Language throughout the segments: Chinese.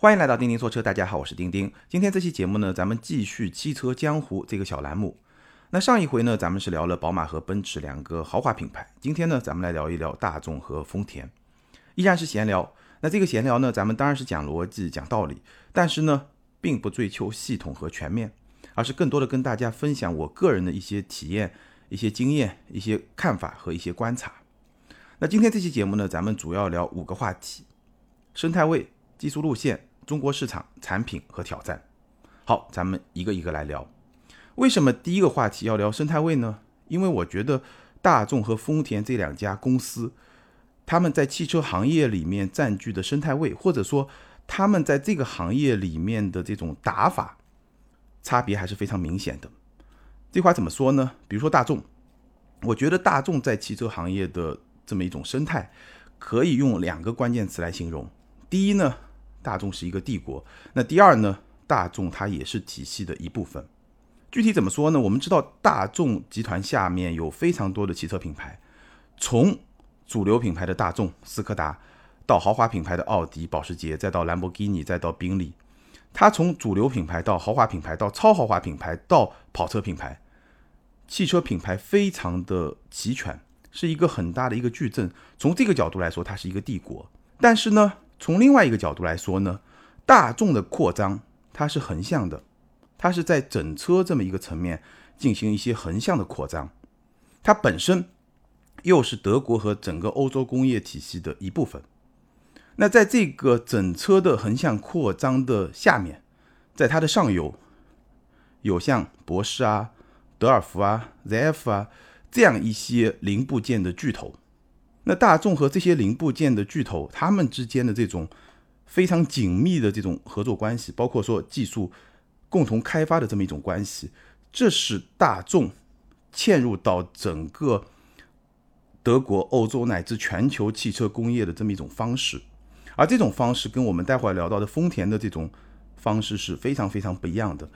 欢迎来到钉钉说车，大家好，我是钉钉。今天这期节目呢，咱们继续汽车江湖这个小栏目。那上一回呢，咱们是聊了宝马和奔驰两个豪华品牌。今天呢，咱们来聊一聊大众和丰田，依然是闲聊。那这个闲聊呢，咱们当然是讲逻辑、讲道理，但是呢，并不追求系统和全面，而是更多的跟大家分享我个人的一些体验、一些经验、一些看法和一些观察。那今天这期节目呢，咱们主要聊五个话题：生态位、技术路线。中国市场产品和挑战，好，咱们一个一个来聊。为什么第一个话题要聊生态位呢？因为我觉得大众和丰田这两家公司，他们在汽车行业里面占据的生态位，或者说他们在这个行业里面的这种打法，差别还是非常明显的。这话怎么说呢？比如说大众，我觉得大众在汽车行业的这么一种生态，可以用两个关键词来形容。第一呢。大众是一个帝国，那第二呢？大众它也是体系的一部分。具体怎么说呢？我们知道大众集团下面有非常多的汽车品牌，从主流品牌的大众、斯柯达，到豪华品牌的奥迪、保时捷，再到兰博基尼，再到宾利。它从主流品牌到豪华品牌，到超豪华品牌，到跑车品牌，汽车品牌非常的齐全，是一个很大的一个矩阵。从这个角度来说，它是一个帝国。但是呢？从另外一个角度来说呢，大众的扩张它是横向的，它是在整车这么一个层面进行一些横向的扩张，它本身又是德国和整个欧洲工业体系的一部分。那在这个整车的横向扩张的下面，在它的上游有像博世啊、德尔福啊、ZF 啊这样一些零部件的巨头。那大众和这些零部件的巨头，他们之间的这种非常紧密的这种合作关系，包括说技术共同开发的这么一种关系，这是大众嵌入到整个德国、欧洲乃至全球汽车工业的这么一种方式。而这种方式跟我们待会儿聊到的丰田的这种方式是非常非常不一样的。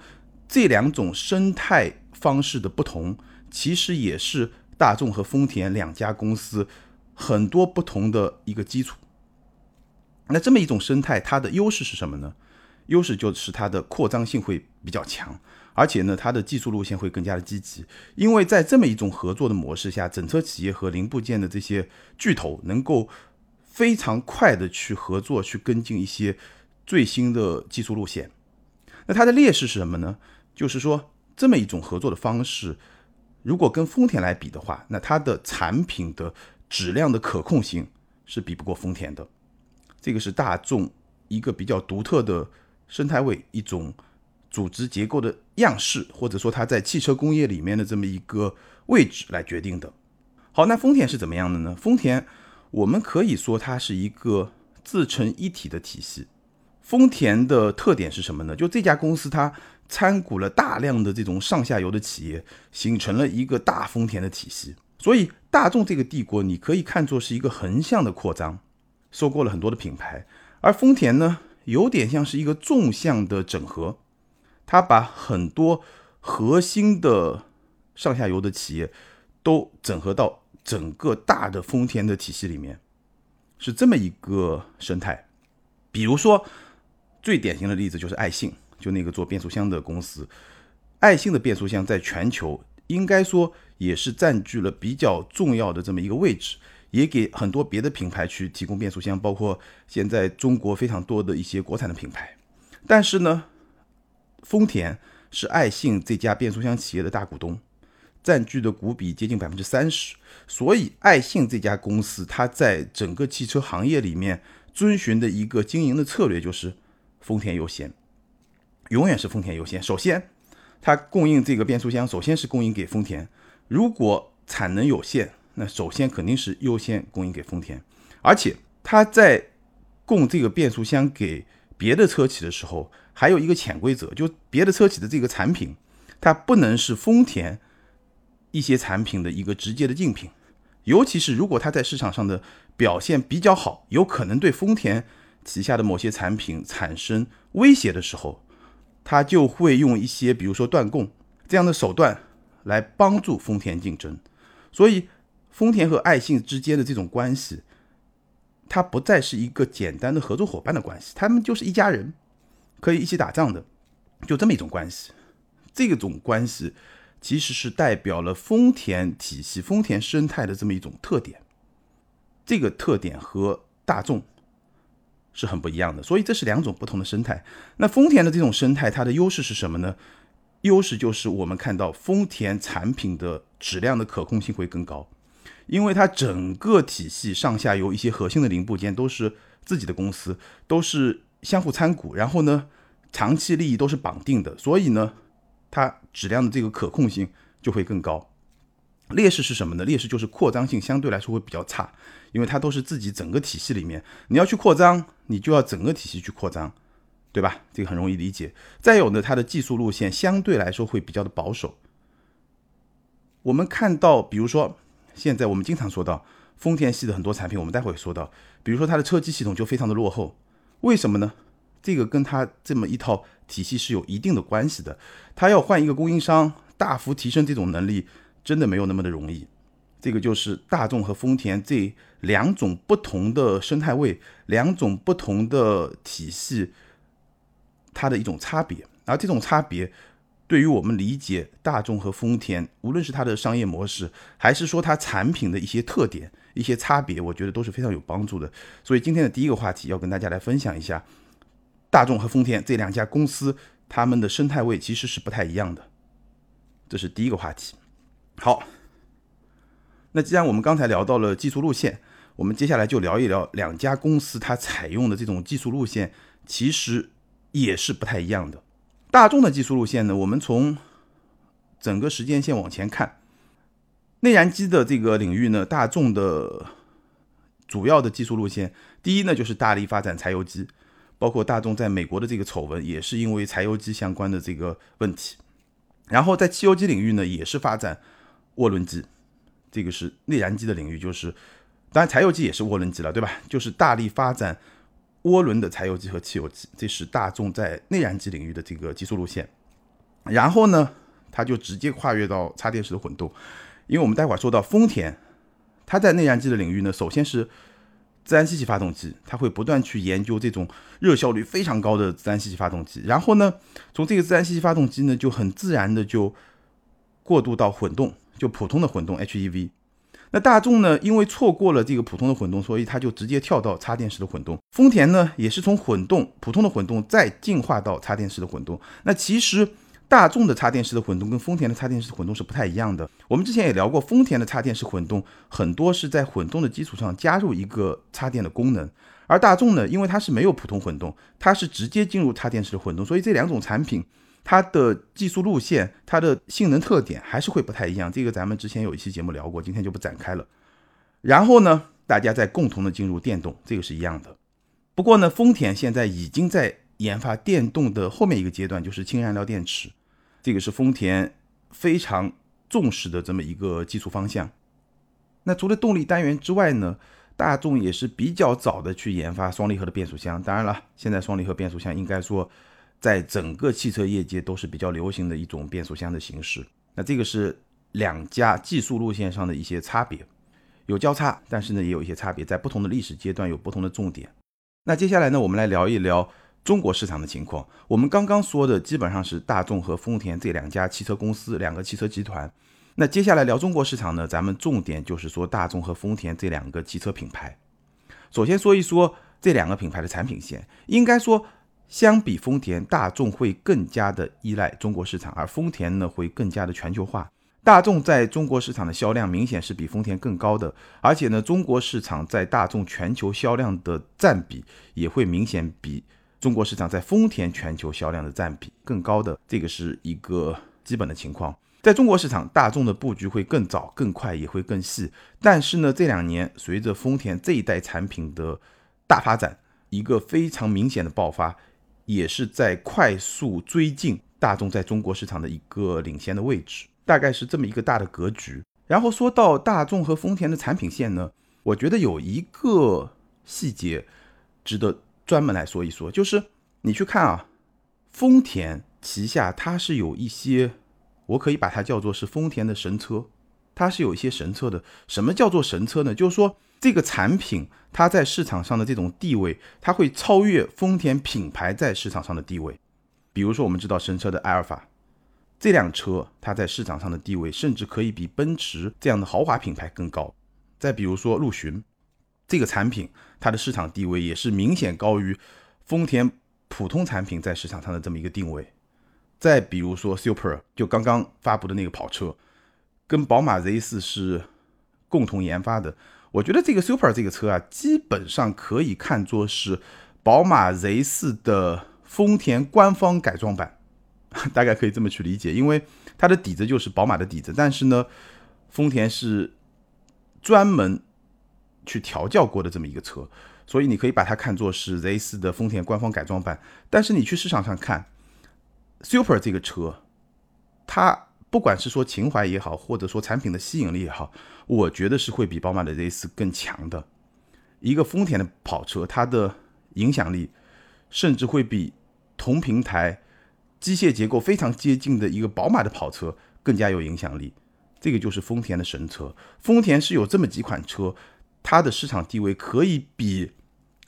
这两种生态方式的不同，其实也是大众和丰田两家公司。很多不同的一个基础，那这么一种生态，它的优势是什么呢？优势就是它的扩张性会比较强，而且呢，它的技术路线会更加的积极。因为在这么一种合作的模式下，整车企业和零部件的这些巨头能够非常快的去合作，去跟进一些最新的技术路线。那它的劣势是什么呢？就是说，这么一种合作的方式，如果跟丰田来比的话，那它的产品的质量的可控性是比不过丰田的，这个是大众一个比较独特的生态位，一种组织结构的样式，或者说它在汽车工业里面的这么一个位置来决定的。好，那丰田是怎么样的呢？丰田我们可以说它是一个自成一体的体系。丰田的特点是什么呢？就这家公司它参股了大量的这种上下游的企业，形成了一个大丰田的体系。所以，大众这个帝国，你可以看作是一个横向的扩张，收购了很多的品牌；而丰田呢，有点像是一个纵向的整合，它把很多核心的上下游的企业都整合到整个大的丰田的体系里面，是这么一个生态。比如说，最典型的例子就是爱信，就那个做变速箱的公司，爱信的变速箱在全球。应该说也是占据了比较重要的这么一个位置，也给很多别的品牌去提供变速箱，包括现在中国非常多的一些国产的品牌。但是呢，丰田是爱信这家变速箱企业的大股东，占据的股比接近百分之三十，所以爱信这家公司它在整个汽车行业里面遵循的一个经营的策略就是丰田优先，永远是丰田优先。首先。它供应这个变速箱，首先是供应给丰田。如果产能有限，那首先肯定是优先供应给丰田。而且它在供这个变速箱给别的车企的时候，还有一个潜规则，就别的车企的这个产品，它不能是丰田一些产品的一个直接的竞品。尤其是如果它在市场上的表现比较好，有可能对丰田旗下的某些产品产生威胁的时候。他就会用一些，比如说断供这样的手段来帮助丰田竞争，所以丰田和爱信之间的这种关系，它不再是一个简单的合作伙伴的关系，他们就是一家人，可以一起打仗的，就这么一种关系。这种关系其实是代表了丰田体系、丰田生态的这么一种特点。这个特点和大众是很不一样的，所以这是两种不同的生态。那丰田的这种生态，它的优势是什么呢？优势就是我们看到丰田产品的质量的可控性会更高，因为它整个体系上下游一些核心的零部件都是自己的公司，都是相互参股，然后呢，长期利益都是绑定的，所以呢，它质量的这个可控性就会更高。劣势是什么呢？劣势就是扩张性相对来说会比较差，因为它都是自己整个体系里面，你要去扩张，你就要整个体系去扩张。对吧？这个很容易理解。再有呢，它的技术路线相对来说会比较的保守。我们看到，比如说现在我们经常说到丰田系的很多产品，我们待会说到，比如说它的车机系统就非常的落后。为什么呢？这个跟它这么一套体系是有一定的关系的。它要换一个供应商，大幅提升这种能力，真的没有那么的容易。这个就是大众和丰田这两种不同的生态位，两种不同的体系。它的一种差别，而这种差别对于我们理解大众和丰田，无论是它的商业模式，还是说它产品的一些特点、一些差别，我觉得都是非常有帮助的。所以今天的第一个话题要跟大家来分享一下，大众和丰田这两家公司，他们的生态位其实是不太一样的。这是第一个话题。好，那既然我们刚才聊到了技术路线，我们接下来就聊一聊两家公司它采用的这种技术路线，其实。也是不太一样的。大众的技术路线呢，我们从整个时间线往前看，内燃机的这个领域呢，大众的主要的技术路线，第一呢就是大力发展柴油机，包括大众在美国的这个丑闻也是因为柴油机相关的这个问题。然后在汽油机领域呢，也是发展涡轮机，这个是内燃机的领域，就是当然柴油机也是涡轮机了，对吧？就是大力发展。涡轮的柴油机和汽油机，这是大众在内燃机领域的这个技术路线。然后呢，它就直接跨越到插电式的混动。因为我们待会儿说到丰田，它在内燃机的领域呢，首先是自然吸气发动机，它会不断去研究这种热效率非常高的自然吸气发动机。然后呢，从这个自然吸气发动机呢，就很自然的就过渡到混动，就普通的混动 HEV。那大众呢？因为错过了这个普通的混动，所以它就直接跳到插电式的混动。丰田呢，也是从混动、普通的混动再进化到插电式的混动。那其实大众的插电式的混动跟丰田的插电式混动是不太一样的。我们之前也聊过，丰田的插电式混动很多是在混动的基础上加入一个插电的功能，而大众呢，因为它是没有普通混动，它是直接进入插电式的混动，所以这两种产品。它的技术路线、它的性能特点还是会不太一样，这个咱们之前有一期节目聊过，今天就不展开了。然后呢，大家再共同的进入电动，这个是一样的。不过呢，丰田现在已经在研发电动的后面一个阶段，就是氢燃料电池，这个是丰田非常重视的这么一个技术方向。那除了动力单元之外呢，大众也是比较早的去研发双离合的变速箱。当然了，现在双离合变速箱应该说。在整个汽车业界都是比较流行的一种变速箱的形式。那这个是两家技术路线上的一些差别，有交叉，但是呢也有一些差别，在不同的历史阶段有不同的重点。那接下来呢，我们来聊一聊中国市场的情况。我们刚刚说的基本上是大众和丰田这两家汽车公司、两个汽车集团。那接下来聊中国市场呢，咱们重点就是说大众和丰田这两个汽车品牌。首先说一说这两个品牌的产品线，应该说。相比丰田，大众会更加的依赖中国市场，而丰田呢会更加的全球化。大众在中国市场的销量明显是比丰田更高的，而且呢，中国市场在大众全球销量的占比也会明显比中国市场在丰田全球销量的占比更高的，这个是一个基本的情况。在中国市场，大众的布局会更早、更快，也会更细。但是呢，这两年随着丰田这一代产品的大发展，一个非常明显的爆发。也是在快速追进大众在中国市场的一个领先的位置，大概是这么一个大的格局。然后说到大众和丰田的产品线呢，我觉得有一个细节值得专门来说一说，就是你去看啊，丰田旗下它是有一些，我可以把它叫做是丰田的神车，它是有一些神车的。什么叫做神车呢？就是说这个产品它在市场上的这种地位，它会超越丰田品牌在市场上的地位。比如说，我们知道神车的埃尔法这辆车，它在市场上的地位甚至可以比奔驰这样的豪华品牌更高。再比如说陆巡这个产品，它的市场地位也是明显高于丰田普通产品在市场上的这么一个定位。再比如说 Super，就刚刚发布的那个跑车，跟宝马 Z4 是共同研发的。我觉得这个 Super 这个车啊，基本上可以看作是宝马 Z4 的丰田官方改装版，大概可以这么去理解。因为它的底子就是宝马的底子，但是呢，丰田是专门去调教过的这么一个车，所以你可以把它看作是 Z4 的丰田官方改装版。但是你去市场上看 Super 这个车，它。不管是说情怀也好，或者说产品的吸引力也好，我觉得是会比宝马的 Z4 更强的。一个丰田的跑车，它的影响力甚至会比同平台机械结构非常接近的一个宝马的跑车更加有影响力。这个就是丰田的神车。丰田是有这么几款车，它的市场地位可以比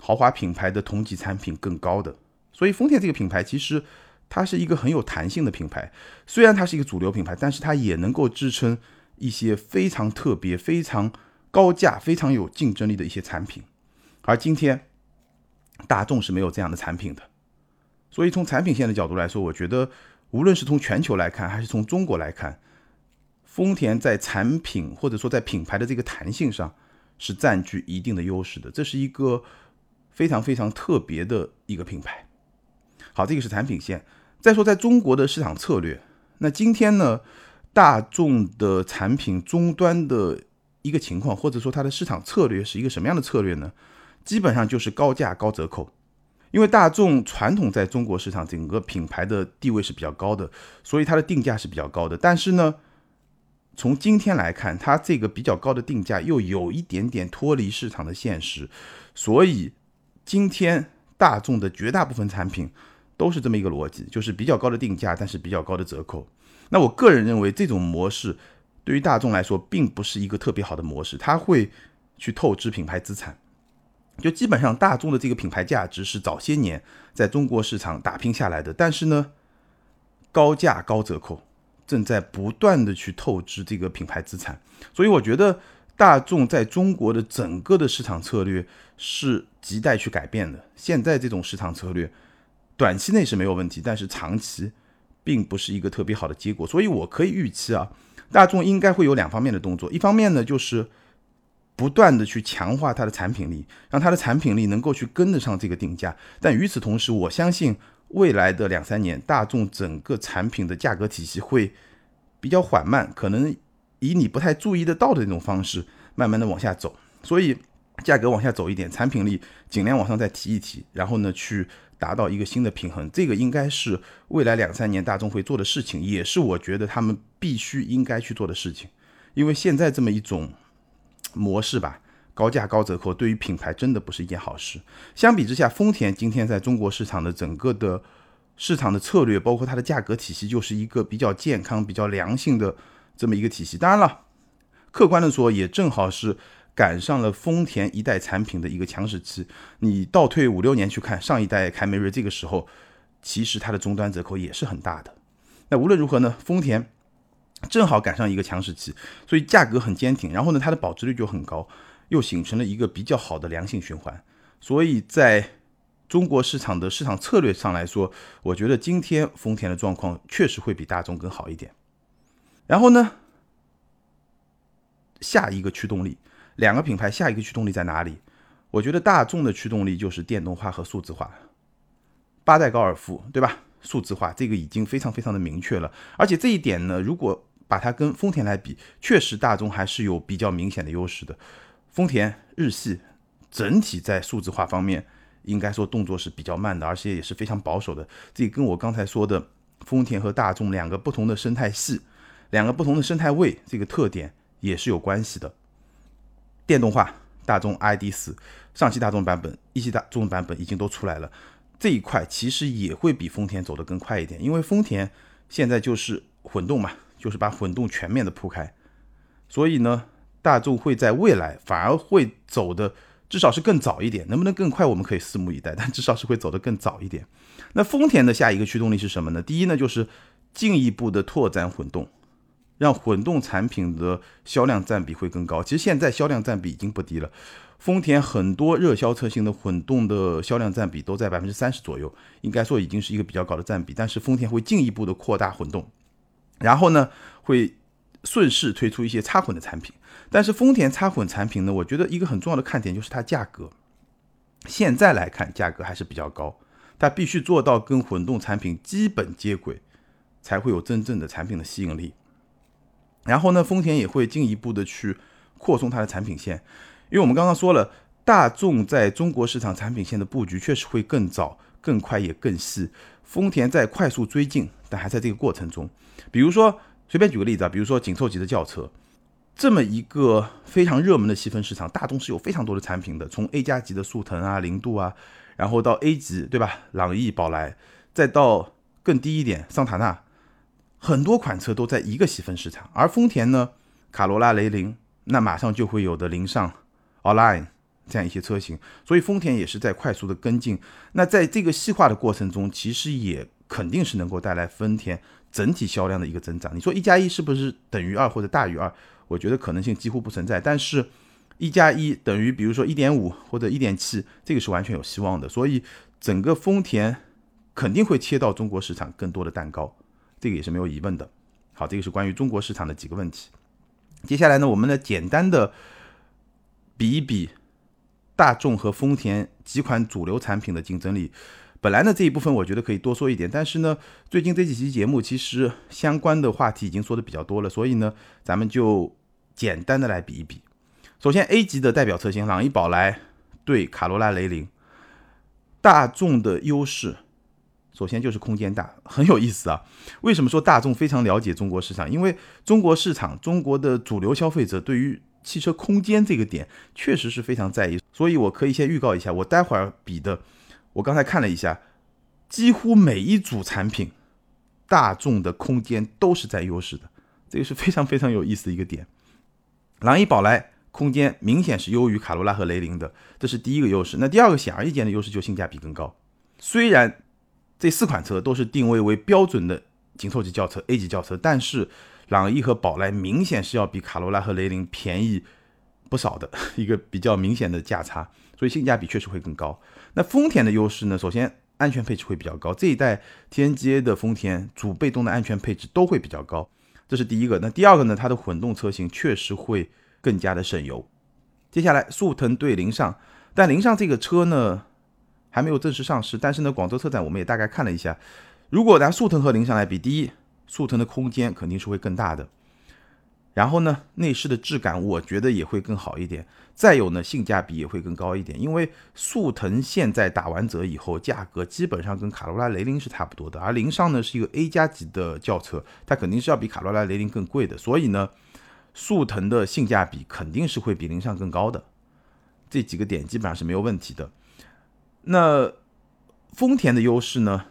豪华品牌的同级产品更高的。所以丰田这个品牌其实。它是一个很有弹性的品牌，虽然它是一个主流品牌，但是它也能够支撑一些非常特别、非常高价、非常有竞争力的一些产品。而今天大众是没有这样的产品的，所以从产品线的角度来说，我觉得无论是从全球来看，还是从中国来看，丰田在产品或者说在品牌的这个弹性上是占据一定的优势的，这是一个非常非常特别的一个品牌。好，这个是产品线。再说，在中国的市场策略，那今天呢，大众的产品终端的一个情况，或者说它的市场策略是一个什么样的策略呢？基本上就是高价高折扣。因为大众传统在中国市场整个品牌的地位是比较高的，所以它的定价是比较高的。但是呢，从今天来看，它这个比较高的定价又有一点点脱离市场的现实，所以今天大众的绝大部分产品。都是这么一个逻辑，就是比较高的定价，但是比较高的折扣。那我个人认为，这种模式对于大众来说，并不是一个特别好的模式，它会去透支品牌资产。就基本上，大众的这个品牌价值是早些年在中国市场打拼下来的，但是呢，高价高折扣正在不断的去透支这个品牌资产。所以，我觉得大众在中国的整个的市场策略是亟待去改变的。现在这种市场策略。短期内是没有问题，但是长期并不是一个特别好的结果，所以我可以预期啊，大众应该会有两方面的动作，一方面呢就是不断的去强化它的产品力，让它的产品力能够去跟得上这个定价，但与此同时，我相信未来的两三年，大众整个产品的价格体系会比较缓慢，可能以你不太注意得到的那种方式，慢慢的往下走，所以价格往下走一点，产品力尽量往上再提一提，然后呢去。达到一个新的平衡，这个应该是未来两三年大众会做的事情，也是我觉得他们必须应该去做的事情。因为现在这么一种模式吧，高价高折扣，对于品牌真的不是一件好事。相比之下，丰田今天在中国市场的整个的市场的策略，包括它的价格体系，就是一个比较健康、比较良性的这么一个体系。当然了，客观的说，也正好是。赶上了丰田一代产品的一个强势期，你倒退五六年去看上一代凯美瑞，这个时候其实它的终端折扣也是很大的。那无论如何呢，丰田正好赶上一个强势期，所以价格很坚挺，然后呢它的保值率就很高，又形成了一个比较好的良性循环。所以在中国市场的市场策略上来说，我觉得今天丰田的状况确实会比大众更好一点。然后呢，下一个驱动力。两个品牌下一个驱动力在哪里？我觉得大众的驱动力就是电动化和数字化。八代高尔夫，对吧？数字化这个已经非常非常的明确了。而且这一点呢，如果把它跟丰田来比，确实大众还是有比较明显的优势的。丰田、日系整体在数字化方面，应该说动作是比较慢的，而且也是非常保守的。这跟我刚才说的丰田和大众两个不同的生态系、两个不同的生态位这个特点也是有关系的。电动化，大众 ID 四上汽大众版本、一汽大众版本已经都出来了，这一块其实也会比丰田走得更快一点，因为丰田现在就是混动嘛，就是把混动全面的铺开，所以呢，大众会在未来反而会走的至少是更早一点，能不能更快，我们可以拭目以待。但至少是会走得更早一点。那丰田的下一个驱动力是什么呢？第一呢，就是进一步的拓展混动，让混动产品的销量占比会更高。其实现在销量占比已经不低了。丰田很多热销车型的混动的销量占比都在百分之三十左右，应该说已经是一个比较高的占比。但是丰田会进一步的扩大混动，然后呢，会顺势推出一些插混的产品。但是丰田插混产品呢，我觉得一个很重要的看点就是它价格，现在来看价格还是比较高，它必须做到跟混动产品基本接轨，才会有真正的产品的吸引力。然后呢，丰田也会进一步的去扩充它的产品线。因为我们刚刚说了，大众在中国市场产品线的布局确实会更早、更快也更细。丰田在快速追进，但还在这个过程中。比如说，随便举个例子啊，比如说紧凑级的轿车，这么一个非常热门的细分市场，大众是有非常多的产品的，从 A 加级的速腾啊、零度啊，然后到 A 级，对吧？朗逸、宝来，再到更低一点桑塔纳，很多款车都在一个细分市场。而丰田呢，卡罗拉、雷凌，那马上就会有的凌尚。Online 这样一些车型，所以丰田也是在快速的跟进。那在这个细化的过程中，其实也肯定是能够带来丰田整体销量的一个增长。你说一加一是不是等于二或者大于二？我觉得可能性几乎不存在。但是，一加一等于比如说一点五或者一点七，这个是完全有希望的。所以，整个丰田肯定会切到中国市场更多的蛋糕，这个也是没有疑问的。好，这个是关于中国市场的几个问题。接下来呢，我们呢简单的。比一比大众和丰田几款主流产品的竞争力，本来呢这一部分我觉得可以多说一点，但是呢最近这几期节目其实相关的话题已经说的比较多了，所以呢咱们就简单的来比一比。首先 A 级的代表车型朗逸、宝来对卡罗拉、雷凌，大众的优势首先就是空间大，很有意思啊。为什么说大众非常了解中国市场？因为中国市场中国的主流消费者对于汽车空间这个点确实是非常在意，所以我可以先预告一下，我待会儿比的，我刚才看了一下，几乎每一组产品，大众的空间都是在优势的，这个是非常非常有意思的一个点。朗逸、宝来空间明显是优于卡罗拉和雷凌的，这是第一个优势。那第二个显而易见的优势就性价比更高。虽然这四款车都是定位为标准的紧凑级轿车 A 级轿车，但是。朗逸和宝来明显是要比卡罗拉和雷凌便宜不少的 一个比较明显的价差，所以性价比确实会更高。那丰田的优势呢？首先安全配置会比较高，这一代 TNGA 的丰田主被动的安全配置都会比较高，这是第一个。那第二个呢？它的混动车型确实会更加的省油。接下来速腾对凌尚，但凌尚这个车呢还没有正式上市，但是呢广州车展我们也大概看了一下，如果拿速腾和凌尚来比，第一。速腾的空间肯定是会更大的，然后呢，内饰的质感我觉得也会更好一点。再有呢，性价比也会更高一点，因为速腾现在打完折以后，价格基本上跟卡罗拉、雷凌是差不多的。而凌尚呢是一个 A 加级的轿车，它肯定是要比卡罗拉、雷凌更贵的，所以呢，速腾的性价比肯定是会比凌尚更高的。这几个点基本上是没有问题的。那丰田的优势呢？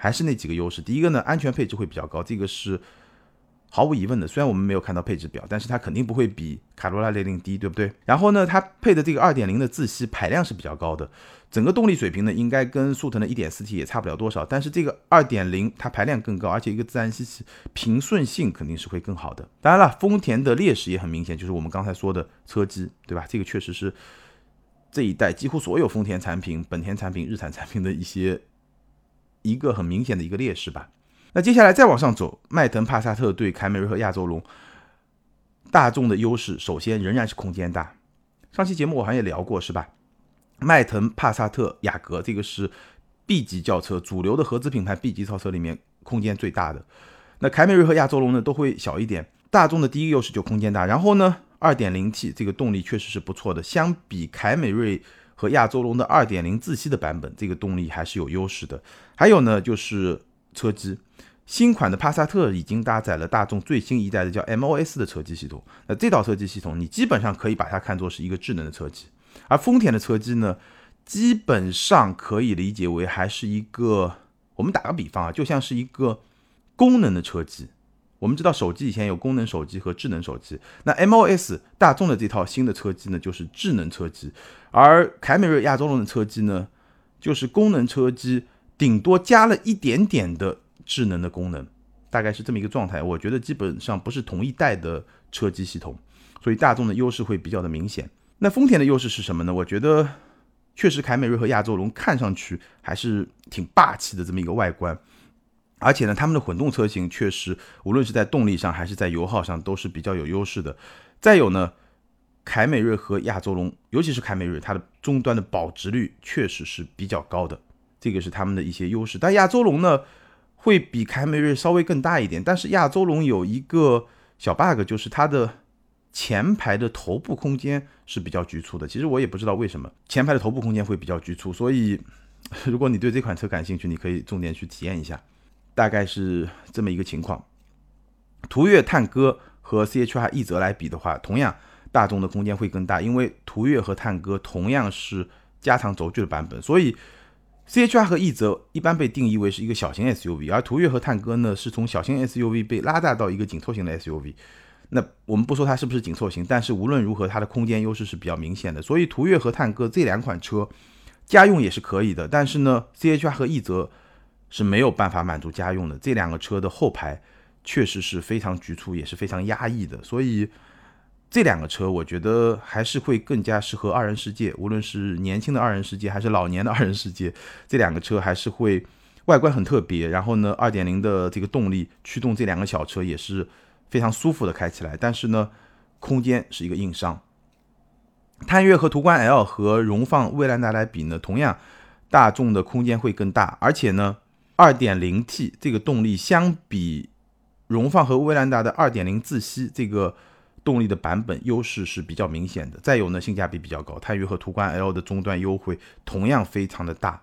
还是那几个优势，第一个呢，安全配置会比较高，这个是毫无疑问的。虽然我们没有看到配置表，但是它肯定不会比卡罗拉、雷凌低，对不对？然后呢，它配的这个2.0的自吸排量是比较高的，整个动力水平呢，应该跟速腾的 1.4T 也差不了多少。但是这个2.0它排量更高，而且一个自然吸气平顺性肯定是会更好的。当然了，丰田的劣势也很明显，就是我们刚才说的车机，对吧？这个确实是这一代几乎所有丰田产品、本田产品、日产产品的一些。一个很明显的一个劣势吧。那接下来再往上走，迈腾、帕萨特对凯美瑞和亚洲龙，大众的优势首先仍然是空间大。上期节目我好像也聊过，是吧？迈腾、帕萨特、雅阁这个是 B 级轿车，主流的合资品牌 B 级轿车里面空间最大的。那凯美瑞和亚洲龙呢都会小一点。大众的第一个优势就空间大，然后呢，2.0T 这个动力确实是不错的，相比凯美瑞。和亚洲龙的二点零自吸的版本，这个动力还是有优势的。还有呢，就是车机，新款的帕萨特已经搭载了大众最新一代的叫 MOS 的车机系统。那这套车机系统，你基本上可以把它看作是一个智能的车机。而丰田的车机呢，基本上可以理解为还是一个，我们打个比方啊，就像是一个功能的车机，我们知道手机以前有功能手机和智能手机，那 MOS 大众的这套新的车机呢，就是智能车机，而凯美瑞、亚洲龙的车机呢，就是功能车机，顶多加了一点点的智能的功能，大概是这么一个状态。我觉得基本上不是同一代的车机系统，所以大众的优势会比较的明显。那丰田的优势是什么呢？我觉得确实凯美瑞和亚洲龙看上去还是挺霸气的这么一个外观。而且呢，他们的混动车型确实，无论是在动力上还是在油耗上，都是比较有优势的。再有呢，凯美瑞和亚洲龙，尤其是凯美瑞，它的终端的保值率确实是比较高的，这个是他们的一些优势。但亚洲龙呢，会比凯美瑞稍微更大一点，但是亚洲龙有一个小 bug，就是它的前排的头部空间是比较局促的。其实我也不知道为什么前排的头部空间会比较局促，所以如果你对这款车感兴趣，你可以重点去体验一下。大概是这么一个情况。途岳探歌和 CHR 奕泽来比的话，同样大众的空间会更大，因为途岳和探歌同样是加长轴距的版本，所以 CHR 和奕泽一般被定义为是一个小型 SUV，而途岳和探歌呢是从小型 SUV 被拉大到一个紧凑型的 SUV。那我们不说它是不是紧凑型，但是无论如何，它的空间优势是比较明显的。所以途岳和探歌这两款车家用也是可以的，但是呢，CHR 和奕泽。是没有办法满足家用的。这两个车的后排确实是非常局促，也是非常压抑的。所以这两个车，我觉得还是会更加适合二人世界，无论是年轻的二人世界还是老年的二人世界，这两个车还是会外观很特别。然后呢，二点零的这个动力驱动这两个小车也是非常舒服的开起来。但是呢，空间是一个硬伤。探岳和途观 L 和荣放、威兰达来比呢，同样大众的空间会更大，而且呢。2.0T 这个动力相比荣放和威兰达的2.0自吸这个动力的版本优势是比较明显的。再有呢，性价比比较高，探岳和途观 L 的终端优惠同样非常的大，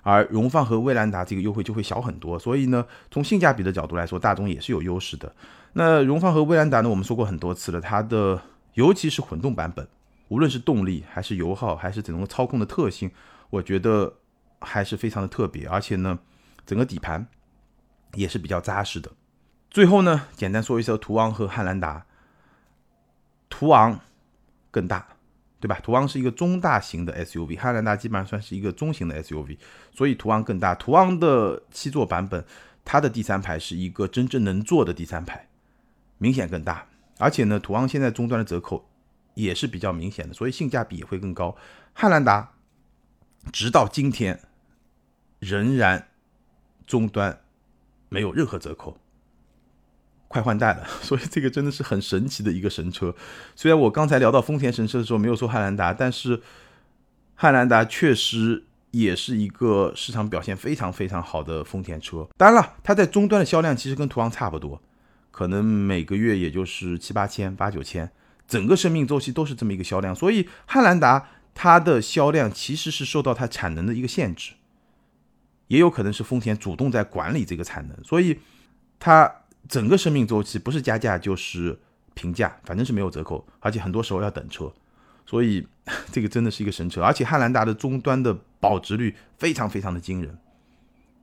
而荣放和威兰达这个优惠就会小很多。所以呢，从性价比的角度来说，大众也是有优势的。那荣放和威兰达呢，我们说过很多次了，它的尤其是混动版本，无论是动力还是油耗还是整个操控的特性，我觉得还是非常的特别，而且呢。整个底盘也是比较扎实的。最后呢，简单说一下途昂和汉兰达。途昂更大，对吧？途昂是一个中大型的 SUV，汉兰达基本上算是一个中型的 SUV，所以途昂更大。途昂的七座版本，它的第三排是一个真正能坐的第三排，明显更大。而且呢，途昂现在终端的折扣也是比较明显的，所以性价比也会更高。汉兰达直到今天仍然。终端没有任何折扣，快换代了，所以这个真的是很神奇的一个神车。虽然我刚才聊到丰田神车的时候没有说汉兰达，但是汉兰达确实也是一个市场表现非常非常好的丰田车。当然了，它在终端的销量其实跟途昂差不多，可能每个月也就是七八千、八九千，整个生命周期都是这么一个销量。所以汉兰达它的销量其实是受到它产能的一个限制。也有可能是丰田主动在管理这个产能，所以它整个生命周期不是加价就是平价，反正是没有折扣，而且很多时候要等车，所以 这个真的是一个神车。而且汉兰达的终端的保值率非常非常的惊人，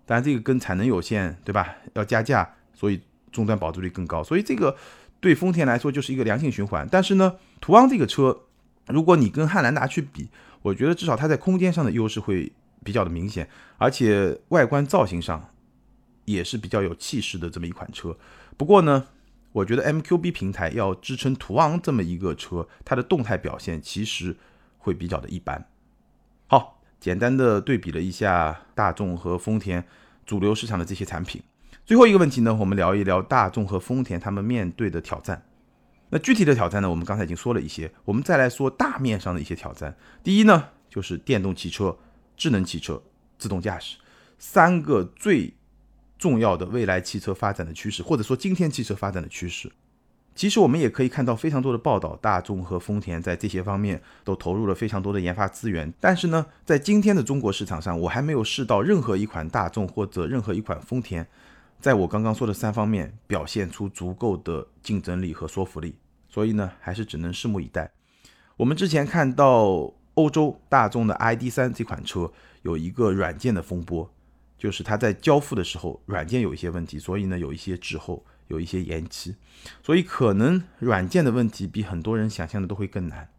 当然这个跟产能有限，对吧？要加价，所以终端保值率更高，所以这个对丰田来说就是一个良性循环。但是呢，途昂这个车，如果你跟汉兰达去比，我觉得至少它在空间上的优势会。比较的明显，而且外观造型上也是比较有气势的这么一款车。不过呢，我觉得 MQB 平台要支撑途昂这么一个车，它的动态表现其实会比较的一般。好，简单的对比了一下大众和丰田主流市场的这些产品。最后一个问题呢，我们聊一聊大众和丰田他们面对的挑战。那具体的挑战呢，我们刚才已经说了一些，我们再来说大面上的一些挑战。第一呢，就是电动汽车。智能汽车、自动驾驶三个最重要的未来汽车发展的趋势，或者说今天汽车发展的趋势，其实我们也可以看到非常多的报道，大众和丰田在这些方面都投入了非常多的研发资源。但是呢，在今天的中国市场上，我还没有试到任何一款大众或者任何一款丰田，在我刚刚说的三方面表现出足够的竞争力和说服力。所以呢，还是只能拭目以待。我们之前看到。欧洲大众的 ID.3 这款车有一个软件的风波，就是它在交付的时候软件有一些问题，所以呢有一些滞后，有一些延期，所以可能软件的问题比很多人想象的都会更难。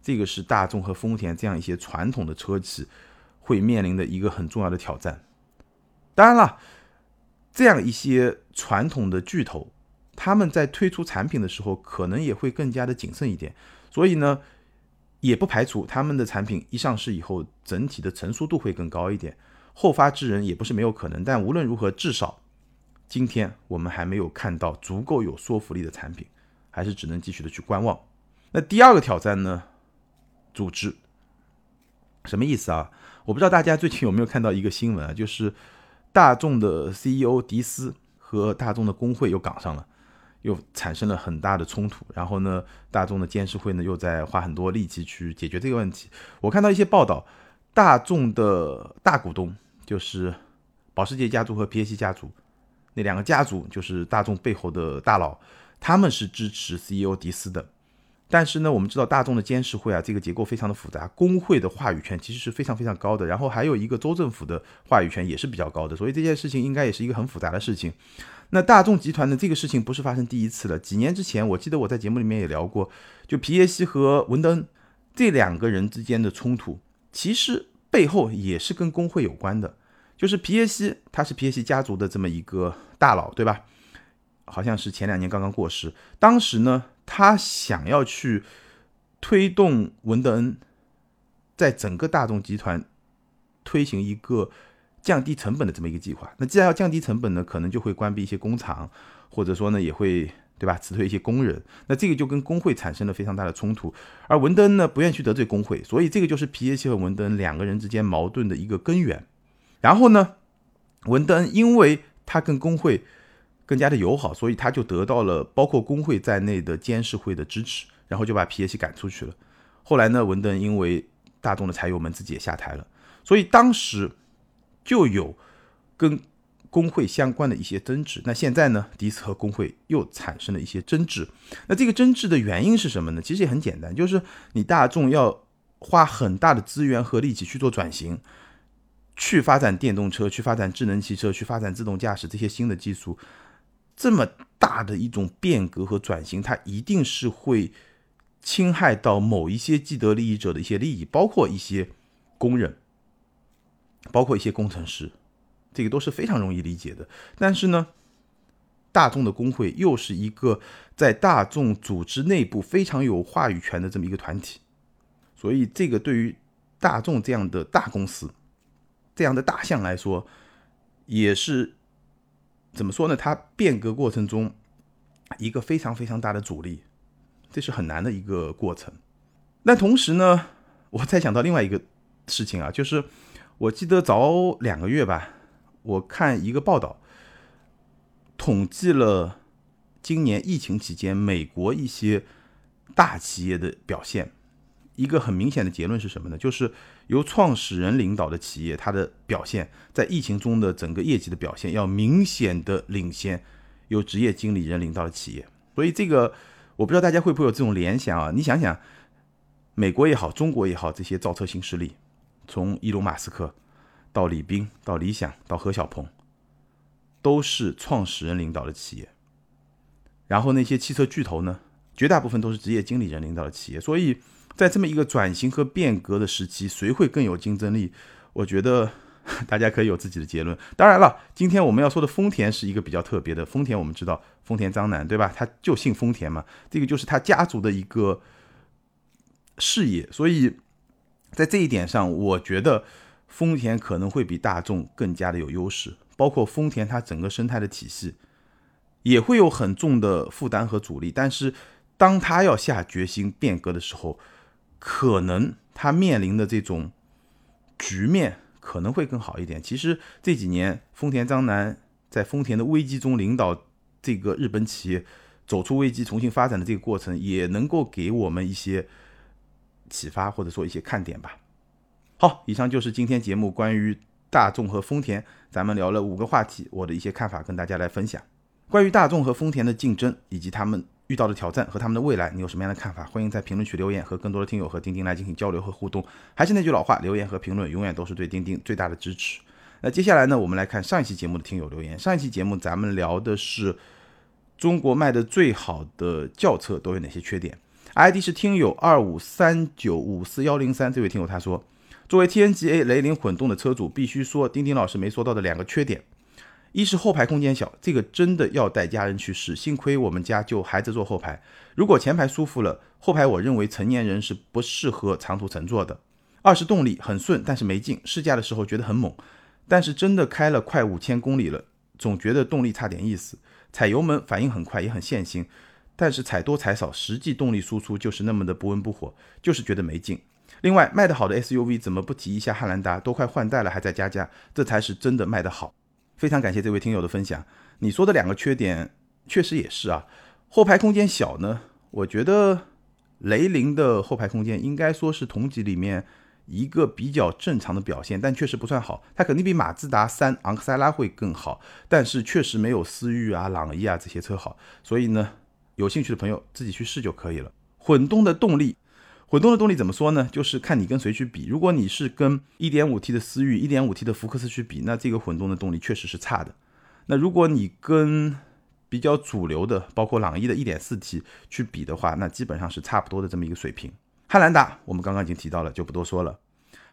这个是大众和丰田这样一些传统的车企会面临的一个很重要的挑战。当然了，这样一些传统的巨头，他们在推出产品的时候，可能也会更加的谨慎一点。所以呢，也不排除他们的产品一上市以后，整体的成熟度会更高一点，后发制人也不是没有可能。但无论如何，至少今天我们还没有看到足够有说服力的产品，还是只能继续的去观望。那第二个挑战呢？组织什么意思啊？我不知道大家最近有没有看到一个新闻啊，就是大众的 CEO 迪斯和大众的工会又杠上了，又产生了很大的冲突。然后呢，大众的监事会呢又在花很多力气去解决这个问题。我看到一些报道，大众的大股东就是保时捷家族和皮耶希家族，那两个家族就是大众背后的大佬，他们是支持 CEO 迪斯的。但是呢，我们知道大众的监事会啊，这个结构非常的复杂，工会的话语权其实是非常非常高的，然后还有一个州政府的话语权也是比较高的，所以这件事情应该也是一个很复杂的事情。那大众集团的这个事情不是发生第一次了，几年之前我记得我在节目里面也聊过，就皮耶希和文登这两个人之间的冲突，其实背后也是跟工会有关的，就是皮耶希他是皮耶希家族的这么一个大佬，对吧？好像是前两年刚刚过世，当时呢。他想要去推动文德恩在整个大众集团推行一个降低成本的这么一个计划。那既然要降低成本呢，可能就会关闭一些工厂，或者说呢也会对吧辞退一些工人。那这个就跟工会产生了非常大的冲突。而文登呢不愿意去得罪工会，所以这个就是皮耶希和文登两个人之间矛盾的一个根源。然后呢，文登因为他跟工会。更加的友好，所以他就得到了包括工会在内的监事会的支持，然后就把皮耶希赶出去了。后来呢，文登因为大众的柴油门自己也下台了，所以当时就有跟工会相关的一些争执。那现在呢，迪斯和工会又产生了一些争执。那这个争执的原因是什么呢？其实也很简单，就是你大众要花很大的资源和力气去做转型，去发展电动车，去发展智能汽车，去发展自动驾驶这些新的技术。这么大的一种变革和转型，它一定是会侵害到某一些既得利益者的一些利益，包括一些工人，包括一些工程师，这个都是非常容易理解的。但是呢，大众的工会又是一个在大众组织内部非常有话语权的这么一个团体，所以这个对于大众这样的大公司、这样的大象来说，也是。怎么说呢？它变革过程中一个非常非常大的阻力，这是很难的一个过程。那同时呢，我再想到另外一个事情啊，就是我记得早两个月吧，我看一个报道，统计了今年疫情期间美国一些大企业的表现。一个很明显的结论是什么呢？就是由创始人领导的企业，它的表现在疫情中的整个业绩的表现要明显的领先由职业经理人领导的企业。所以这个我不知道大家会不会有这种联想啊？你想想，美国也好，中国也好，这些造车新势力，从伊隆马斯克到李斌，到理想，到何小鹏，都是创始人领导的企业。然后那些汽车巨头呢，绝大部分都是职业经理人领导的企业。所以。在这么一个转型和变革的时期，谁会更有竞争力？我觉得 大家可以有自己的结论。当然了，今天我们要说的丰田是一个比较特别的。丰田我们知道，丰田章男对吧？他就姓丰田嘛，这个就是他家族的一个事业。所以在这一点上，我觉得丰田可能会比大众更加的有优势。包括丰田它整个生态的体系也会有很重的负担和阻力，但是当他要下决心变革的时候，可能他面临的这种局面可能会更好一点。其实这几年，丰田章男在丰田的危机中领导这个日本企业走出危机、重新发展的这个过程，也能够给我们一些启发，或者说一些看点吧。好，以上就是今天节目关于大众和丰田，咱们聊了五个话题，我的一些看法跟大家来分享。关于大众和丰田的竞争以及他们。遇到的挑战和他们的未来，你有什么样的看法？欢迎在评论区留言，和更多的听友和钉钉来进行交流和互动。还是那句老话，留言和评论永远都是对钉钉最大的支持。那接下来呢，我们来看上一期节目的听友留言。上一期节目咱们聊的是中国卖的最好的轿车都有哪些缺点？ID 是听友二五三九五四幺零三，这位听友他说，作为 TNGA 雷凌混动的车主，必须说丁丁老师没说到的两个缺点。一是后排空间小，这个真的要带家人去试。幸亏我们家就孩子坐后排，如果前排舒服了，后排我认为成年人是不适合长途乘坐的。二是动力很顺，但是没劲。试驾的时候觉得很猛，但是真的开了快五千公里了，总觉得动力差点意思。踩油门反应很快，也很线性，但是踩多踩少，实际动力输出就是那么的不温不火，就是觉得没劲。另外，卖得好的 SUV 怎么不提一下汉兰达？都快换代了，还在加价，这才是真的卖得好。非常感谢这位听友的分享。你说的两个缺点确实也是啊，后排空间小呢。我觉得雷凌的后排空间应该说是同级里面一个比较正常的表现，但确实不算好。它肯定比马自达三昂克赛拉会更好，但是确实没有思域啊、朗逸啊这些车好。所以呢，有兴趣的朋友自己去试就可以了。混动的动力。混动的动力怎么说呢？就是看你跟谁去比。如果你是跟 1.5T 的思域、1.5T 的福克斯去比，那这个混动的动力确实是差的。那如果你跟比较主流的，包括朗逸的 1.4T 去比的话，那基本上是差不多的这么一个水平。汉兰达我们刚刚已经提到了，就不多说了。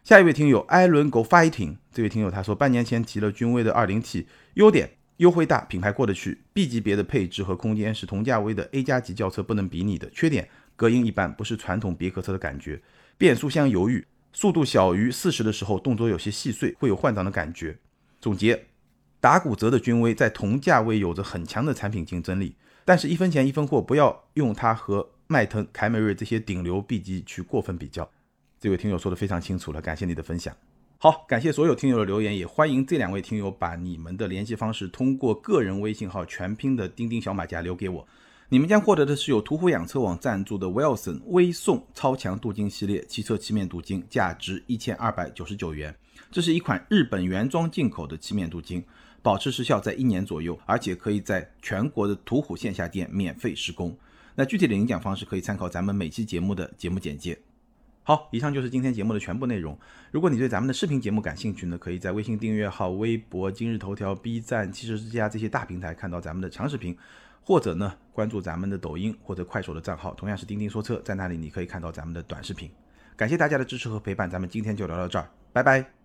下一位听友艾伦 Go Fighting，这位听友他说，半年前提了君威的 2.0T，优点优惠大，品牌过得去，B 级别的配置和空间是同价位的 A 加级轿车不能比拟的。缺点。隔音一般，不是传统别克车的感觉。变速箱犹豫，速度小于四十的时候，动作有些细碎，会有换挡的感觉。总结：打骨折的君威在同价位有着很强的产品竞争力，但是一分钱一分货，不要用它和迈腾、凯美瑞这些顶流 B 级去过分比较。这位听友说的非常清楚了，感谢你的分享。好，感谢所有听友的留言，也欢迎这两位听友把你们的联系方式通过个人微信号全拼的钉钉小马甲留给我。你们将获得的是由途虎养车网赞助的 Wilson 微送超强镀金系列汽车漆面镀金，价值一千二百九十九元。这是一款日本原装进口的漆面镀金，保持时效在一年左右，而且可以在全国的途虎线下店免费施工。那具体的领奖方式可以参考咱们每期节目的节目简介。好，以上就是今天节目的全部内容。如果你对咱们的视频节目感兴趣呢，可以在微信订阅号、微博、今日头条、B 站、汽车之家这些大平台看到咱们的长视频。或者呢，关注咱们的抖音或者快手的账号，同样是钉钉说车，在那里你可以看到咱们的短视频。感谢大家的支持和陪伴，咱们今天就聊到这儿，拜拜。